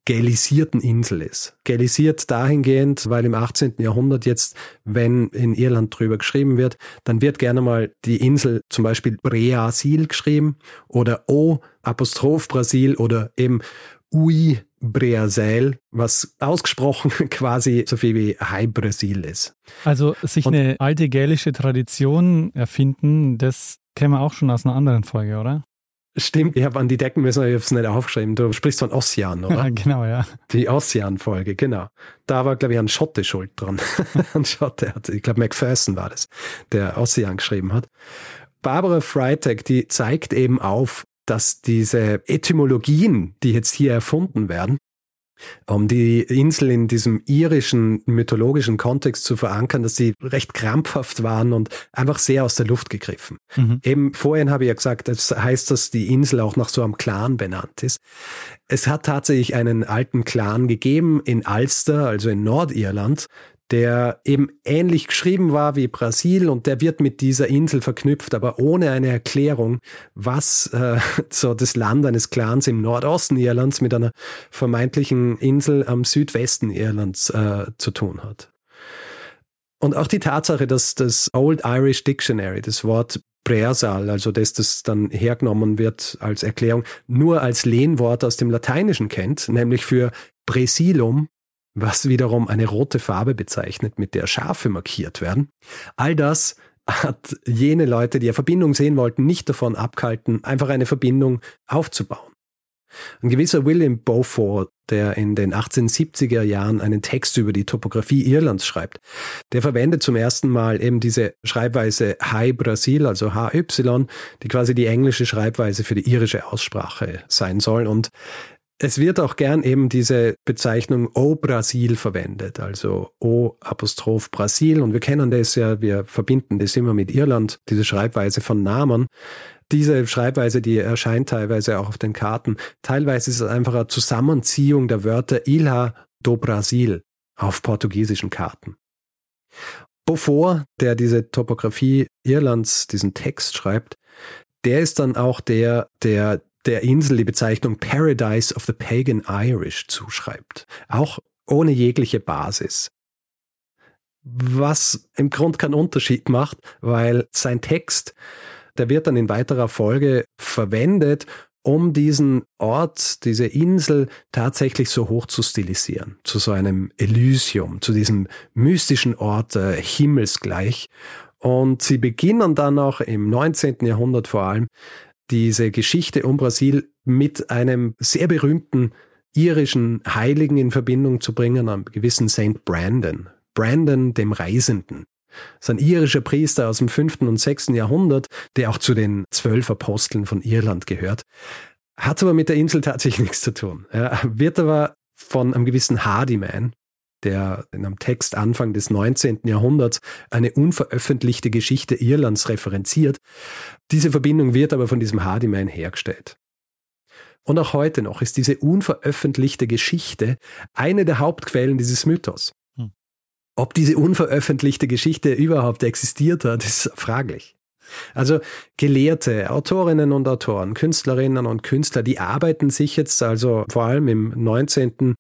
gälisierten Insel ist. Gälisiert dahingehend, weil im 18. Jahrhundert jetzt, wenn in Irland drüber geschrieben wird, dann wird gerne mal die Insel zum Beispiel Breasil geschrieben oder O Apostroph Brasil oder eben Ui Breazel, was ausgesprochen quasi so viel wie High Brasil ist. Also sich Und, eine alte gälische Tradition erfinden, das kennen wir auch schon aus einer anderen Folge, oder? Stimmt, ich habe an die Decken müssen, ich habe es nicht aufgeschrieben. Du sprichst von Ossian, oder? genau, ja. Die Ossian-Folge, genau. Da war, glaube ich, ein Schotte schuld dran. ein Schotte hat, ich glaube, Macpherson war das, der Ossian geschrieben hat. Barbara Freitag, die zeigt eben auf, dass diese Etymologien, die jetzt hier erfunden werden, um die Insel in diesem irischen mythologischen Kontext zu verankern, dass sie recht krampfhaft waren und einfach sehr aus der Luft gegriffen. Mhm. Eben vorhin habe ich ja gesagt, das heißt, dass die Insel auch nach so einem Clan benannt ist. Es hat tatsächlich einen alten Clan gegeben in Ulster, also in Nordirland, der eben ähnlich geschrieben war wie Brasil und der wird mit dieser Insel verknüpft, aber ohne eine Erklärung, was äh, so das Land eines Clans im Nordosten Irlands mit einer vermeintlichen Insel am Südwesten Irlands äh, zu tun hat. Und auch die Tatsache, dass das Old Irish Dictionary, das Wort Brersal, also dass das dann hergenommen wird als Erklärung, nur als Lehnwort aus dem Lateinischen kennt, nämlich für Bresilum, was wiederum eine rote Farbe bezeichnet, mit der Schafe markiert werden. All das hat jene Leute, die eine Verbindung sehen wollten, nicht davon abgehalten, einfach eine Verbindung aufzubauen. Ein gewisser William Beaufort, der in den 1870er Jahren einen Text über die Topographie Irlands schreibt, der verwendet zum ersten Mal eben diese Schreibweise High Brasil, also HY, die quasi die englische Schreibweise für die irische Aussprache sein soll. Und es wird auch gern eben diese Bezeichnung O Brasil verwendet, also O Apostroph Brasil. Und wir kennen das ja, wir verbinden das immer mit Irland, diese Schreibweise von Namen. Diese Schreibweise, die erscheint teilweise auch auf den Karten. Teilweise ist es einfach eine Zusammenziehung der Wörter Ilha do Brasil auf portugiesischen Karten. Beaufort, der diese Topographie Irlands, diesen Text schreibt, der ist dann auch der, der der Insel die Bezeichnung Paradise of the Pagan Irish zuschreibt. Auch ohne jegliche Basis. Was im Grund keinen Unterschied macht, weil sein Text, der wird dann in weiterer Folge verwendet, um diesen Ort, diese Insel tatsächlich so hoch zu stilisieren, zu so einem Elysium, zu diesem mystischen Ort äh, himmelsgleich. Und sie beginnen dann auch im 19. Jahrhundert vor allem diese Geschichte um Brasil mit einem sehr berühmten irischen Heiligen in Verbindung zu bringen, einem gewissen Saint Brandon. Brandon dem Reisenden. Das ist ein irischer Priester aus dem 5. und 6. Jahrhundert, der auch zu den zwölf Aposteln von Irland gehört. Hat aber mit der Insel tatsächlich nichts zu tun. Er wird aber von einem gewissen Hardyman, der in einem Text Anfang des 19. Jahrhunderts eine unveröffentlichte Geschichte Irlands referenziert. Diese Verbindung wird aber von diesem Hardyman hergestellt. Und auch heute noch ist diese unveröffentlichte Geschichte eine der Hauptquellen dieses Mythos. Ob diese unveröffentlichte Geschichte überhaupt existiert hat, ist fraglich. Also Gelehrte, Autorinnen und Autoren, Künstlerinnen und Künstler, die arbeiten sich jetzt also vor allem im 19.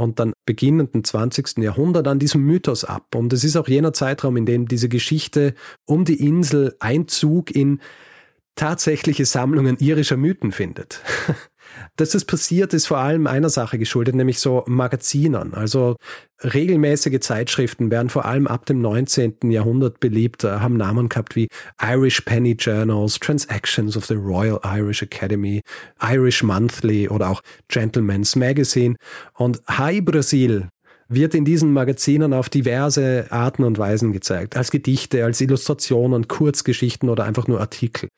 und dann beginnenden 20. Jahrhundert an diesem Mythos ab. Und es ist auch jener Zeitraum, in dem diese Geschichte um die Insel Einzug in tatsächliche Sammlungen irischer Mythen findet. Dass das passiert, ist vor allem einer Sache geschuldet, nämlich so Magazinern. Also regelmäßige Zeitschriften werden vor allem ab dem 19. Jahrhundert beliebt, äh, haben Namen gehabt wie Irish Penny Journals, Transactions of the Royal Irish Academy, Irish Monthly oder auch Gentleman's Magazine. Und High Brasil wird in diesen Magazinen auf diverse Arten und Weisen gezeigt. Als Gedichte, als Illustrationen, Kurzgeschichten oder einfach nur Artikel.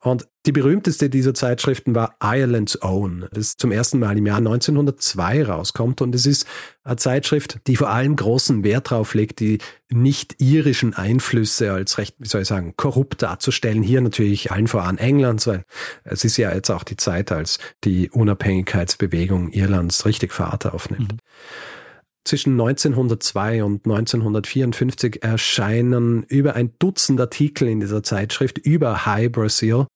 Und die berühmteste dieser Zeitschriften war Ireland's Own, das zum ersten Mal im Jahr 1902 rauskommt. Und es ist eine Zeitschrift, die vor allem großen Wert darauf legt, die nicht irischen Einflüsse als recht, wie soll ich sagen, korrupt darzustellen. Hier natürlich allen voran Englands, weil es ist ja jetzt auch die Zeit, als die Unabhängigkeitsbewegung Irlands richtig Fahrt aufnimmt. Mhm. Zwischen 1902 und 1954 erscheinen über ein Dutzend Artikel in dieser Zeitschrift über High Brazil.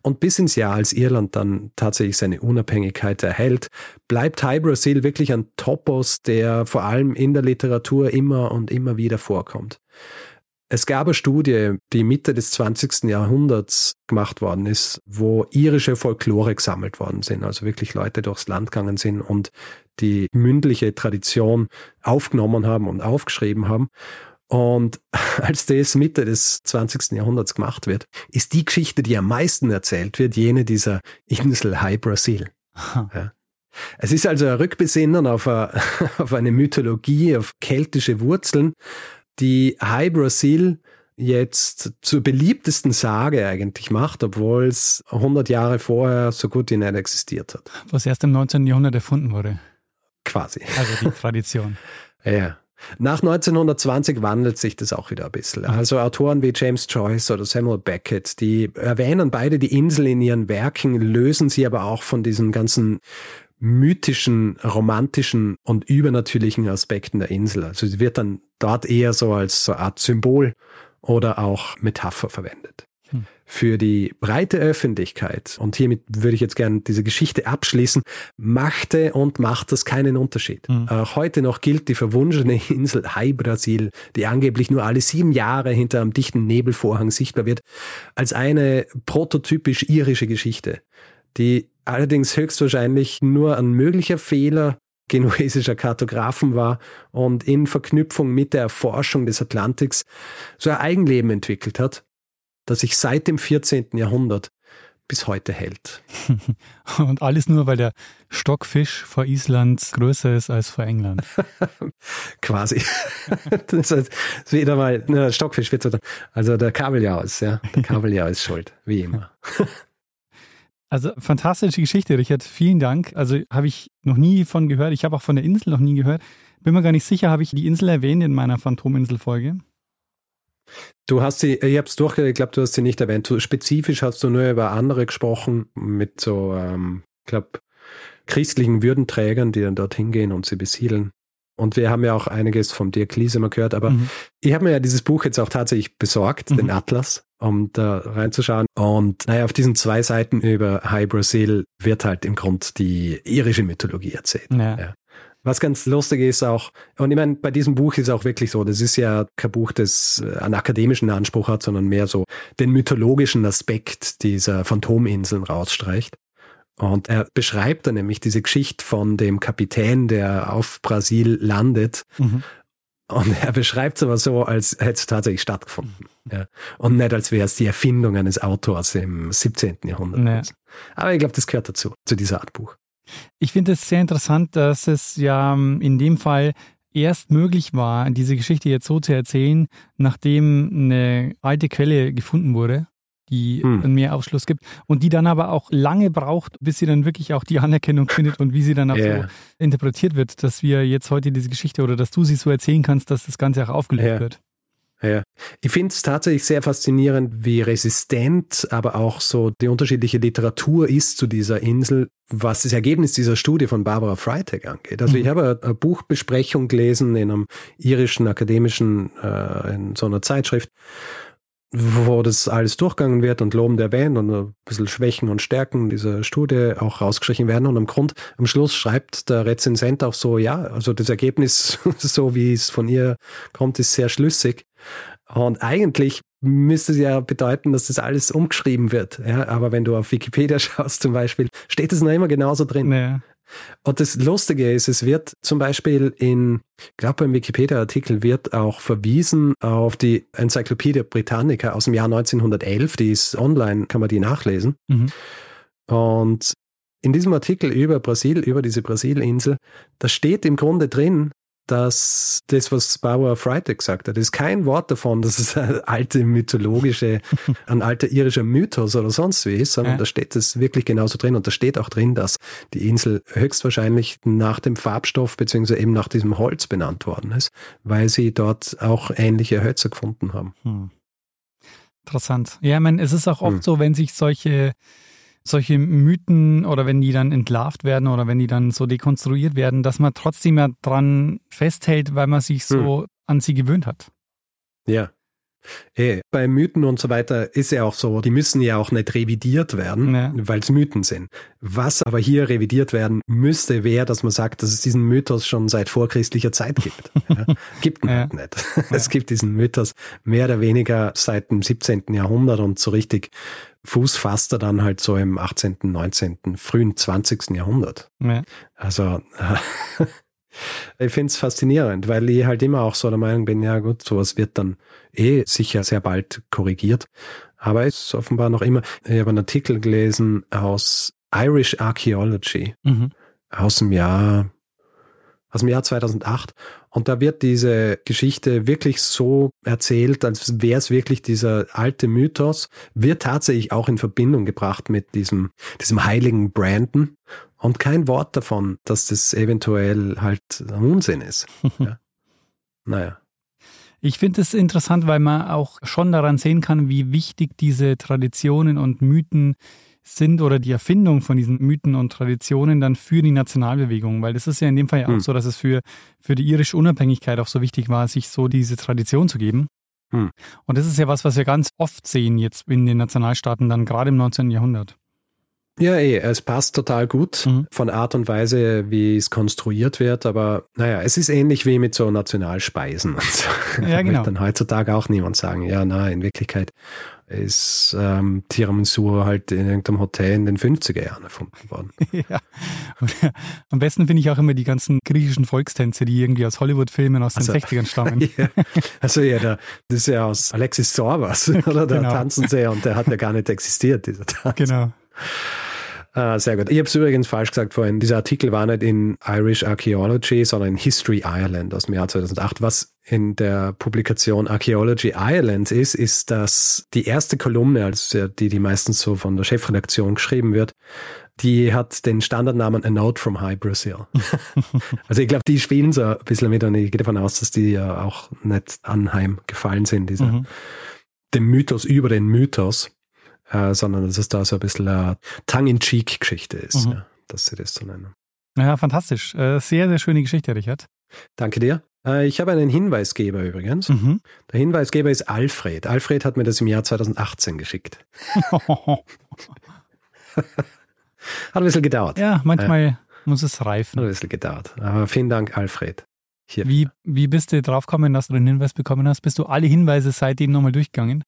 Und bis ins Jahr, als Irland dann tatsächlich seine Unabhängigkeit erhält, bleibt High Brazil wirklich ein Topos, der vor allem in der Literatur immer und immer wieder vorkommt. Es gab eine Studie, die Mitte des 20. Jahrhunderts gemacht worden ist, wo irische Folklore gesammelt worden sind, also wirklich Leute durchs Land gegangen sind und die mündliche Tradition aufgenommen haben und aufgeschrieben haben. Und als das Mitte des 20. Jahrhunderts gemacht wird, ist die Geschichte, die am meisten erzählt wird, jene dieser Insel High Brasil. Ja. Es ist also ein Rückbesinnen auf, eine, auf eine Mythologie, auf keltische Wurzeln, die High Brasil jetzt zur beliebtesten Sage eigentlich macht, obwohl es 100 Jahre vorher so gut wie nicht existiert hat. Was erst im 19. Jahrhundert erfunden wurde. Quasi. Also die Tradition. ja. Nach 1920 wandelt sich das auch wieder ein bisschen. Also Autoren wie James Joyce oder Samuel Beckett, die erwähnen beide die Insel in ihren Werken, lösen sie aber auch von diesen ganzen mythischen, romantischen und übernatürlichen Aspekten der Insel. Also sie wird dann dort eher so als so eine Art Symbol oder auch Metapher verwendet. Für die breite Öffentlichkeit, und hiermit würde ich jetzt gerne diese Geschichte abschließen, machte und macht das keinen Unterschied. Hm. Auch heute noch gilt die verwunschene Insel Hai Brasil, die angeblich nur alle sieben Jahre hinter einem dichten Nebelvorhang sichtbar wird, als eine prototypisch irische Geschichte, die allerdings höchstwahrscheinlich nur ein möglicher Fehler genuesischer Kartografen war und in Verknüpfung mit der Erforschung des Atlantiks so ein Eigenleben entwickelt hat, das sich seit dem 14. Jahrhundert bis heute hält. Und alles nur, weil der Stockfisch vor Island größer ist als vor England. Quasi. das ist wieder mal, ne, Stockfisch wird so, also der Kabeljau ja. Der Kabeljau ist schuld, wie immer. Also fantastische Geschichte, Richard. Vielen Dank. Also habe ich noch nie von gehört. Ich habe auch von der Insel noch nie gehört. Bin mir gar nicht sicher, habe ich die Insel erwähnt in meiner Phantominsel-Folge? Du hast sie, ich habe es durchgehört, ich glaube, du hast sie nicht erwähnt. Du, spezifisch hast du nur über andere gesprochen, mit so, ähm, ich glaube, christlichen Würdenträgern, die dann dorthin gehen und sie besiedeln. Und wir haben ja auch einiges vom Dirk Liesemer gehört, aber mhm. ich habe mir ja dieses Buch jetzt auch tatsächlich besorgt, mhm. den Atlas, um da reinzuschauen. Und naja, auf diesen zwei Seiten über High Brazil wird halt im Grund die irische Mythologie erzählt. Ja. ja. Was ganz lustig ist auch, und ich meine, bei diesem Buch ist auch wirklich so, das ist ja kein Buch, das einen akademischen Anspruch hat, sondern mehr so den mythologischen Aspekt dieser Phantominseln rausstreicht. Und er beschreibt dann nämlich diese Geschichte von dem Kapitän, der auf Brasil landet. Mhm. Und er beschreibt es aber so, als hätte es tatsächlich stattgefunden. Ja. Und nicht, als wäre es die Erfindung eines Autors im 17. Jahrhundert. Nee. Aber ich glaube, das gehört dazu, zu dieser Art Buch. Ich finde es sehr interessant, dass es ja ähm, in dem Fall erst möglich war, diese Geschichte jetzt so zu erzählen, nachdem eine alte Quelle gefunden wurde die hm. mehr Aufschluss gibt und die dann aber auch lange braucht, bis sie dann wirklich auch die Anerkennung findet und wie sie dann auch yeah. so interpretiert wird, dass wir jetzt heute diese Geschichte oder dass du sie so erzählen kannst, dass das Ganze auch aufgelöst yeah. wird. Ja, ich finde es tatsächlich sehr faszinierend, wie resistent aber auch so die unterschiedliche Literatur ist zu dieser Insel, was das Ergebnis dieser Studie von Barbara Freitag angeht. Also mhm. ich habe eine Buchbesprechung gelesen in einem irischen akademischen, äh, in so einer Zeitschrift, wo das alles durchgegangen wird und lobend erwähnt und ein bisschen Schwächen und Stärken dieser Studie auch rausgestrichen werden. Und am Grund, am Schluss schreibt der Rezensent auch so, ja, also das Ergebnis, so wie es von ihr kommt, ist sehr schlüssig. Und eigentlich müsste es ja bedeuten, dass das alles umgeschrieben wird. Ja, aber wenn du auf Wikipedia schaust zum Beispiel, steht es noch immer genauso drin. Ja. Und das Lustige ist, es wird zum Beispiel in, ich glaube beim Wikipedia-Artikel wird auch verwiesen auf die Enzyklopädie Britannica aus dem Jahr 1911, die ist online, kann man die nachlesen. Mhm. Und in diesem Artikel über Brasil, über diese Brasilinsel, da steht im Grunde drin, dass das, was Barbara Freitag gesagt hat, ist kein Wort davon, dass es ein alte mythologische, ein alter irischer Mythos oder sonst wie ist, sondern ja. da steht es wirklich genauso drin und da steht auch drin, dass die Insel höchstwahrscheinlich nach dem Farbstoff beziehungsweise eben nach diesem Holz benannt worden ist, weil sie dort auch ähnliche Hölzer gefunden haben. Hm. Interessant. Ja, ich meine, es ist auch oft hm. so, wenn sich solche solche Mythen oder wenn die dann entlarvt werden oder wenn die dann so dekonstruiert werden, dass man trotzdem ja dran festhält, weil man sich so hm. an sie gewöhnt hat. Ja. Hey, bei Mythen und so weiter ist ja auch so, die müssen ja auch nicht revidiert werden, ja. weil es Mythen sind. Was aber hier revidiert werden müsste, wäre, dass man sagt, dass es diesen Mythos schon seit vorchristlicher Zeit gibt. ja. Gibt man ja. halt nicht. Es gibt diesen Mythos mehr oder weniger seit dem 17. Jahrhundert und so richtig Fuß fasst er dann halt so im 18., 19., frühen 20. Jahrhundert. Ja. Also ich finde es faszinierend, weil ich halt immer auch so der Meinung bin, ja gut, sowas wird dann eh sicher sehr bald korrigiert. Aber es ist offenbar noch immer, ich habe einen Artikel gelesen aus Irish Archaeology mhm. aus dem Jahr aus dem Jahr 2008. Und da wird diese Geschichte wirklich so erzählt, als wäre es wirklich dieser alte Mythos, wird tatsächlich auch in Verbindung gebracht mit diesem, diesem heiligen Brandon. Und kein Wort davon, dass das eventuell halt Unsinn ist. ja. Naja. Ich finde es interessant, weil man auch schon daran sehen kann, wie wichtig diese Traditionen und Mythen sind oder die Erfindung von diesen Mythen und Traditionen dann für die Nationalbewegung, weil das ist ja in dem Fall ja auch hm. so, dass es für, für die irische Unabhängigkeit auch so wichtig war, sich so diese Tradition zu geben. Hm. Und das ist ja was, was wir ganz oft sehen jetzt in den Nationalstaaten, dann gerade im 19. Jahrhundert. Ja, eh, es passt total gut mhm. von Art und Weise, wie es konstruiert wird, aber naja, es ist ähnlich wie mit so Nationalspeisen. Ja, genau. dann heutzutage auch niemand sagen, ja, na, in Wirklichkeit ist ähm, Tiramisu halt in irgendeinem Hotel in den 50er Jahren erfunden worden. ja. Am besten finde ich auch immer die ganzen griechischen Volkstänze, die irgendwie aus Hollywood-Filmen aus den also, 60ern stammen. ja. Also ja, der, das ist ja aus Alexis Sorbas, oder? Da genau. tanzen sie und der hat ja gar nicht existiert, dieser Tanz. Genau. Ah, sehr gut. Ich habe es übrigens falsch gesagt vorhin. Dieser Artikel war nicht in Irish Archaeology, sondern in History Ireland aus dem Jahr 2008. Was in der Publikation Archaeology Ireland ist, ist, dass die erste Kolumne, also die, die meistens so von der Chefredaktion geschrieben wird, die hat den Standardnamen A Note from High Brazil. also ich glaube, die spielen so ein bisschen mit und ich gehe davon aus, dass die ja auch nicht anheim gefallen sind, dieser, mhm. dem Mythos über den Mythos äh, sondern dass es da so ein bisschen eine Tongue-in-Cheek-Geschichte ist, mhm. ja, dass sie das so nennen. Ja, fantastisch. Äh, sehr, sehr schöne Geschichte, Richard. Danke dir. Äh, ich habe einen Hinweisgeber übrigens. Mhm. Der Hinweisgeber ist Alfred. Alfred hat mir das im Jahr 2018 geschickt. Hat ein bisschen gedauert. Ja, manchmal muss es reifen. Hat ein bisschen gedauert. Aber vielen Dank, Alfred. Hier. Wie, wie bist du drauf gekommen, dass du den Hinweis bekommen hast? Bist du alle Hinweise seitdem nochmal durchgegangen?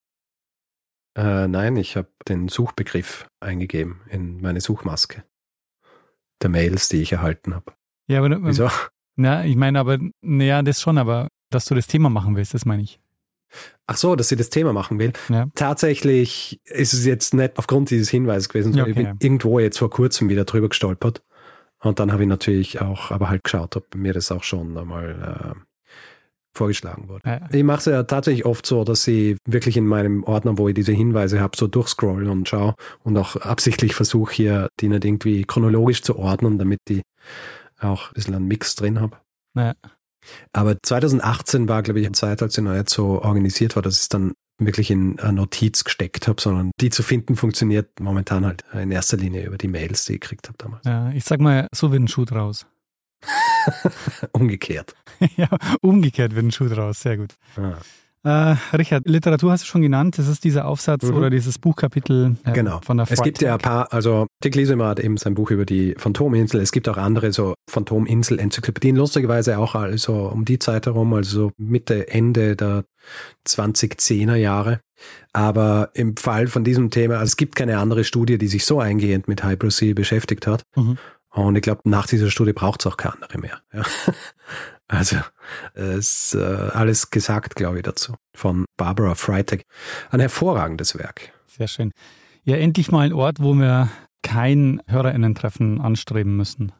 Äh, nein, ich habe den Suchbegriff eingegeben in meine Suchmaske der Mails, die ich erhalten habe. Ja, aber wieso? Na, ich meine, aber naja, das schon, aber dass du das Thema machen willst, das meine ich. Ach so, dass sie das Thema machen will. Ja. Tatsächlich ist es jetzt nicht aufgrund dieses Hinweises gewesen, sondern okay, ich bin irgendwo jetzt vor kurzem wieder drüber gestolpert. Und dann habe ich natürlich auch, aber halt geschaut, ob mir das auch schon einmal äh, vorgeschlagen wurde. Ja. Ich mache es ja tatsächlich oft so, dass ich wirklich in meinem Ordner, wo ich diese Hinweise habe, so durchscroll und schaue und auch absichtlich versuche hier, die nicht irgendwie chronologisch zu ordnen, damit ich auch ein bisschen einen Mix drin habe. Ja. Aber 2018 war, glaube ich, eine Zeit, als sie noch nicht so organisiert war, dass ich es dann wirklich in eine Notiz gesteckt habe, sondern die zu finden funktioniert momentan halt in erster Linie über die Mails, die ich gekriegt habe damals. Ja, ich sag mal, so wird ein Schuh draus. umgekehrt. ja, umgekehrt wird ein Schuh draus, sehr gut. Ah. Äh, Richard, Literatur hast du schon genannt. Das ist dieser Aufsatz mhm. oder dieses Buchkapitel äh, genau. von der Freitag. Es gibt ja ein paar, also Dick Liesemer hat eben sein Buch über die Phantominsel. Es gibt auch andere so Phantominsel-Enzyklopädien, lustigerweise auch also um die Zeit herum, also Mitte, Ende der 2010er Jahre. Aber im Fall von diesem Thema, also es gibt keine andere Studie, die sich so eingehend mit Hypersea beschäftigt hat. Mhm. Und ich glaube, nach dieser Studie braucht es auch keine andere mehr. Ja. Also es ist äh, alles gesagt, glaube ich, dazu. Von Barbara Freitag. Ein hervorragendes Werk. Sehr schön. Ja, endlich mal ein Ort, wo wir kein HörerInnen-Treffen anstreben müssen.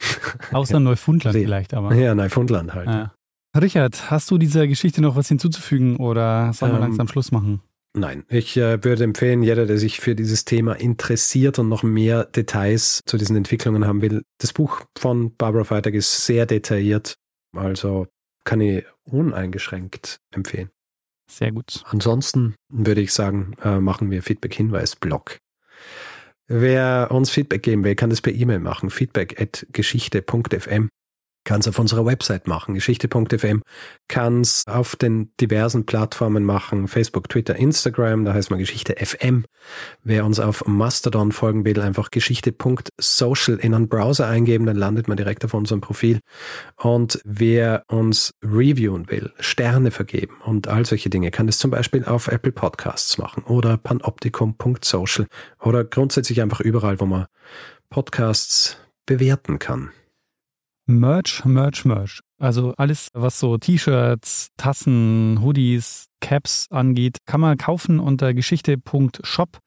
Außer Neufundland vielleicht, aber. Ja, Neufundland halt. Ja. Richard, hast du dieser Geschichte noch was hinzuzufügen oder sollen wir ähm, langsam Schluss machen? Nein, ich äh, würde empfehlen, jeder, der sich für dieses Thema interessiert und noch mehr Details zu diesen Entwicklungen haben will, das Buch von Barbara Freitag ist sehr detailliert, also kann ich uneingeschränkt empfehlen. Sehr gut. Ansonsten würde ich sagen, äh, machen wir Feedback-Hinweis-Blog. Wer uns Feedback geben will, kann das per E-Mail machen. Feedback at geschichte.fm kann es auf unserer Website machen, geschichte.fm, kann es auf den diversen Plattformen machen, Facebook, Twitter, Instagram, da heißt man Geschichte FM. Wer uns auf Mastodon folgen will, einfach geschichte.social in einen Browser eingeben, dann landet man direkt auf unserem Profil. Und wer uns reviewen will, Sterne vergeben und all solche Dinge, kann das zum Beispiel auf Apple Podcasts machen oder panoptikum.social oder grundsätzlich einfach überall, wo man Podcasts bewerten kann. Merch, Merch, Merch. Also alles, was so T-Shirts, Tassen, Hoodies, Caps angeht, kann man kaufen unter geschichte.shop.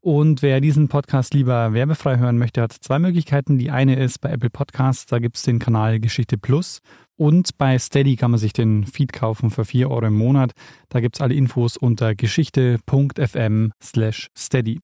Und wer diesen Podcast lieber werbefrei hören möchte, hat zwei Möglichkeiten. Die eine ist bei Apple Podcasts, da gibt es den Kanal Geschichte Plus. Und bei Steady kann man sich den Feed kaufen für 4 Euro im Monat. Da gibt es alle Infos unter geschichte.fm slash steady.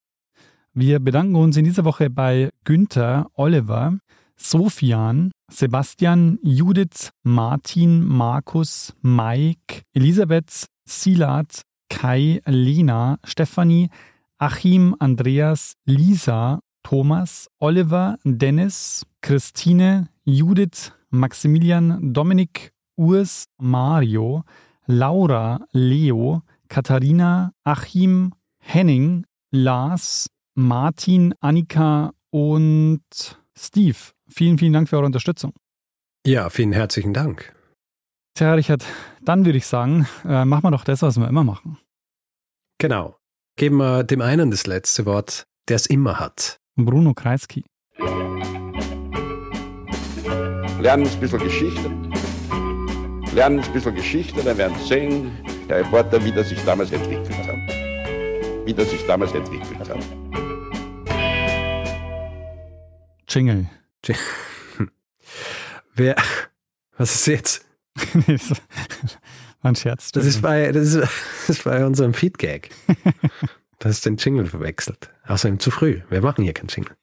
Wir bedanken uns in dieser Woche bei Günther, Oliver, Sofian, Sebastian, Judith, Martin, Markus, Mike, Elisabeth, Silat, Kai, Lena, Stefanie, Achim, Andreas, Lisa, Thomas, Oliver, Dennis, Christine, Judith, Maximilian, Dominik, Urs, Mario, Laura, Leo, Katharina, Achim, Henning, Lars, Martin, Annika und Steve. Vielen, vielen Dank für eure Unterstützung. Ja, vielen herzlichen Dank. Tja, Richard, dann würde ich sagen, äh, machen wir doch das, was wir immer machen. Genau. Geben wir dem einen das letzte Wort, der es immer hat. Bruno Kreisky. Lernen ein bisschen Geschichte. Lernen ein bisschen Geschichte, dann werden Sie sehen, Herr Reporter, wie das sich damals entwickelt hat. Wie das sich damals entwickelt hat. Jingle. Wer, was ist jetzt? war ein Scherz. Das ist bei, das ist, das ist bei unserem Feedgag. Du hast den Jingle verwechselt. Außerdem zu früh. Wir machen hier keinen Jingle.